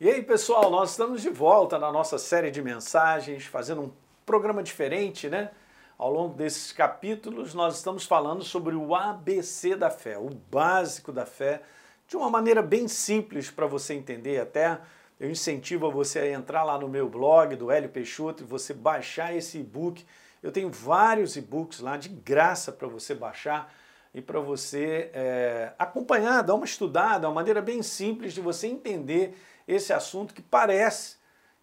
E aí, pessoal, nós estamos de volta na nossa série de mensagens, fazendo um programa diferente, né? Ao longo desses capítulos, nós estamos falando sobre o ABC da fé, o básico da fé, de uma maneira bem simples para você entender. Até eu incentivo você a entrar lá no meu blog do Hélio Peixoto e você baixar esse e-book. Eu tenho vários e-books lá de graça para você baixar e para você é, acompanhar, dar uma estudada, uma maneira bem simples de você entender esse assunto que parece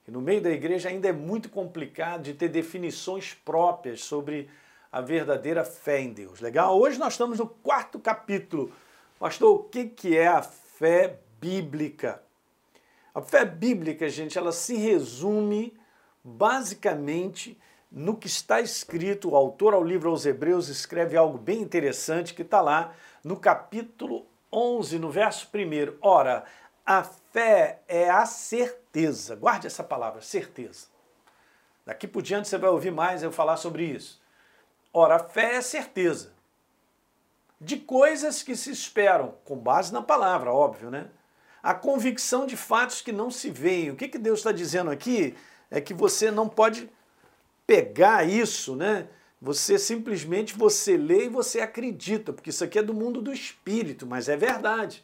que no meio da igreja ainda é muito complicado de ter definições próprias sobre a verdadeira fé em Deus. Legal? Hoje nós estamos no quarto capítulo. Pastor, o que, que é a fé bíblica? A fé bíblica, gente, ela se resume basicamente no que está escrito. O autor ao livro aos Hebreus escreve algo bem interessante que está lá no capítulo 11, no verso 1. Ora, a fé é a certeza, guarde essa palavra, certeza. Daqui por diante você vai ouvir mais eu falar sobre isso. Ora, a fé é certeza de coisas que se esperam, com base na palavra, óbvio, né? A convicção de fatos que não se veem. O que, que Deus está dizendo aqui é que você não pode pegar isso, né? Você simplesmente você lê e você acredita, porque isso aqui é do mundo do espírito, mas é verdade.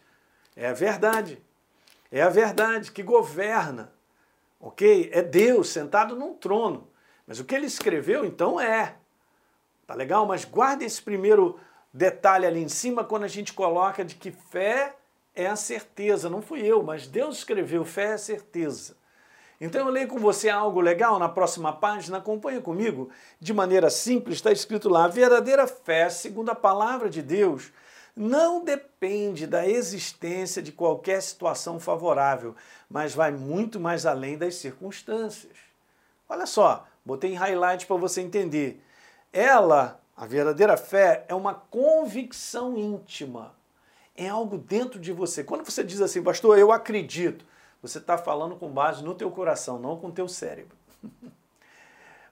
É a verdade. É a verdade que governa, ok? É Deus sentado num trono. Mas o que ele escreveu, então, é. Tá legal? Mas guarde esse primeiro detalhe ali em cima quando a gente coloca de que fé é a certeza. Não fui eu, mas Deus escreveu fé é a certeza. Então eu leio com você algo legal na próxima página, acompanha comigo. De maneira simples, está escrito lá: a verdadeira fé, segundo a palavra de Deus, não depende da existência de qualquer situação favorável, mas vai muito mais além das circunstâncias. Olha só, botei em highlight para você entender. Ela, a verdadeira fé, é uma convicção íntima. É algo dentro de você. Quando você diz assim, pastor, eu acredito, você está falando com base no teu coração, não com o teu cérebro.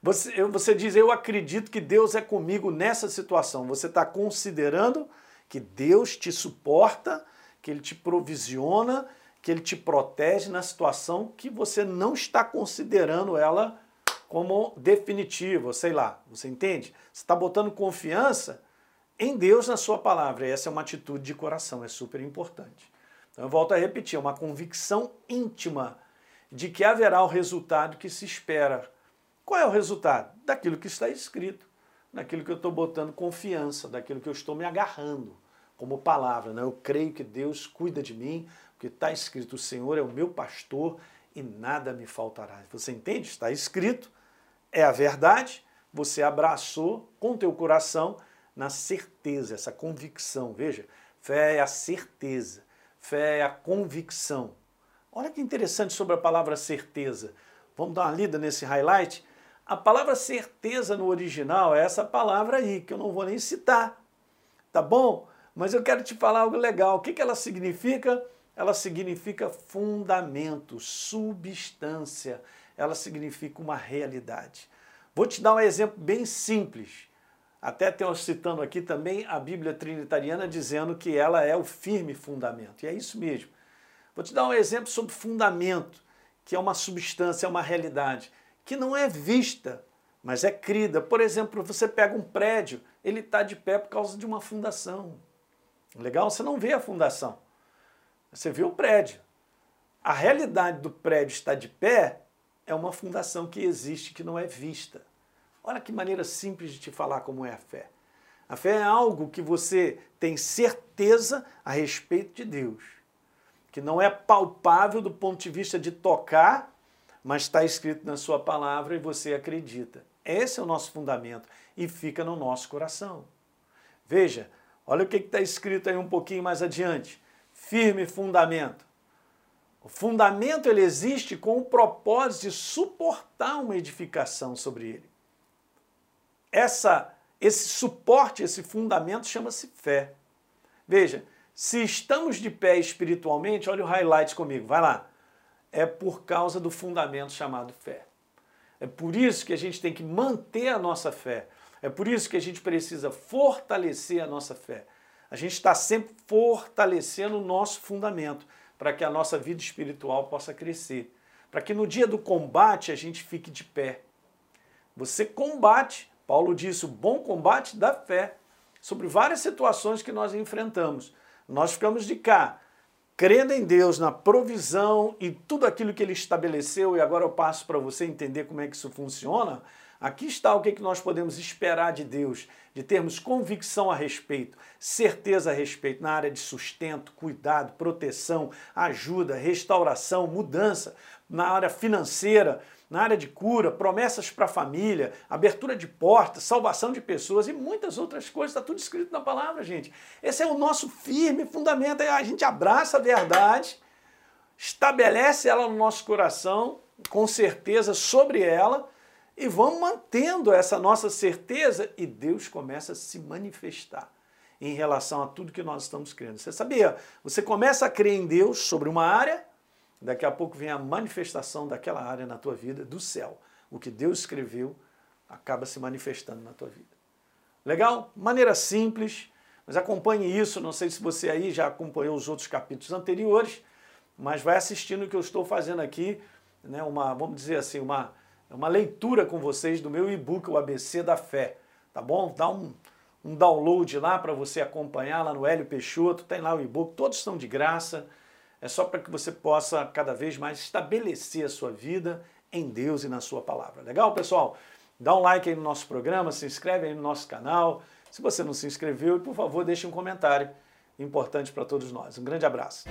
Você, você diz, eu acredito que Deus é comigo nessa situação. Você está considerando que Deus te suporta, que Ele te provisiona, que Ele te protege na situação que você não está considerando ela como definitiva, sei lá, você entende? Você está botando confiança em Deus na sua palavra. E essa é uma atitude de coração, é super importante. Então eu volto a repetir, é uma convicção íntima de que haverá o resultado que se espera. Qual é o resultado? Daquilo que está escrito naquilo que eu estou botando confiança, daquilo que eu estou me agarrando como palavra. Né? Eu creio que Deus cuida de mim, porque está escrito: o Senhor é o meu pastor e nada me faltará. Você entende? Está escrito, é a verdade, você abraçou com teu coração na certeza, essa convicção. Veja, fé é a certeza, fé é a convicção. Olha que interessante sobre a palavra certeza. Vamos dar uma lida nesse highlight? A palavra certeza no original é essa palavra aí, que eu não vou nem citar. Tá bom? Mas eu quero te falar algo legal. O que, que ela significa? Ela significa fundamento, substância. Ela significa uma realidade. Vou te dar um exemplo bem simples. Até tenho citando aqui também a Bíblia Trinitariana dizendo que ela é o firme fundamento. E é isso mesmo. Vou te dar um exemplo sobre fundamento, que é uma substância, é uma realidade que não é vista, mas é crida. Por exemplo, você pega um prédio, ele está de pé por causa de uma fundação. Legal? Você não vê a fundação, você vê o prédio. A realidade do prédio estar de pé é uma fundação que existe, que não é vista. Olha que maneira simples de te falar como é a fé. A fé é algo que você tem certeza a respeito de Deus, que não é palpável do ponto de vista de tocar mas está escrito na sua palavra e você acredita. Esse é o nosso fundamento e fica no nosso coração. Veja, olha o que está escrito aí um pouquinho mais adiante. Firme fundamento. O fundamento ele existe com o propósito de suportar uma edificação sobre ele. Essa, esse suporte, esse fundamento chama-se fé. Veja, se estamos de pé espiritualmente, olha o highlight comigo, vai lá é por causa do fundamento chamado fé. É por isso que a gente tem que manter a nossa fé. É por isso que a gente precisa fortalecer a nossa fé. A gente está sempre fortalecendo o nosso fundamento. para que a nossa vida espiritual possa crescer, para que no dia do combate a gente fique de pé. Você combate, Paulo disse, o bom combate da fé, sobre várias situações que nós enfrentamos. Nós ficamos de cá, crendo em Deus, na provisão e tudo aquilo que Ele estabeleceu, e agora eu passo para você entender como é que isso funciona. Aqui está o que nós podemos esperar de Deus, de termos convicção a respeito, certeza a respeito na área de sustento, cuidado, proteção, ajuda, restauração, mudança, na área financeira, na área de cura, promessas para a família, abertura de portas, salvação de pessoas e muitas outras coisas. Está tudo escrito na palavra, gente. Esse é o nosso firme fundamento. A gente abraça a verdade, estabelece ela no nosso coração, com certeza sobre ela, e vamos mantendo essa nossa certeza e Deus começa a se manifestar em relação a tudo que nós estamos crendo. Você sabia? Você começa a crer em Deus sobre uma área Daqui a pouco vem a manifestação daquela área na tua vida do céu. O que Deus escreveu acaba se manifestando na tua vida. Legal? Maneira simples, mas acompanhe isso. Não sei se você aí já acompanhou os outros capítulos anteriores, mas vai assistindo o que eu estou fazendo aqui, né, uma, vamos dizer assim, uma, uma leitura com vocês do meu e-book, o ABC da Fé. Tá bom? Dá um, um download lá para você acompanhar lá no Hélio Peixoto, tem lá o e-book, todos estão de graça é só para que você possa cada vez mais estabelecer a sua vida em Deus e na sua palavra. Legal, pessoal? Dá um like aí no nosso programa, se inscreve aí no nosso canal. Se você não se inscreveu, por favor, deixe um comentário importante para todos nós. Um grande abraço.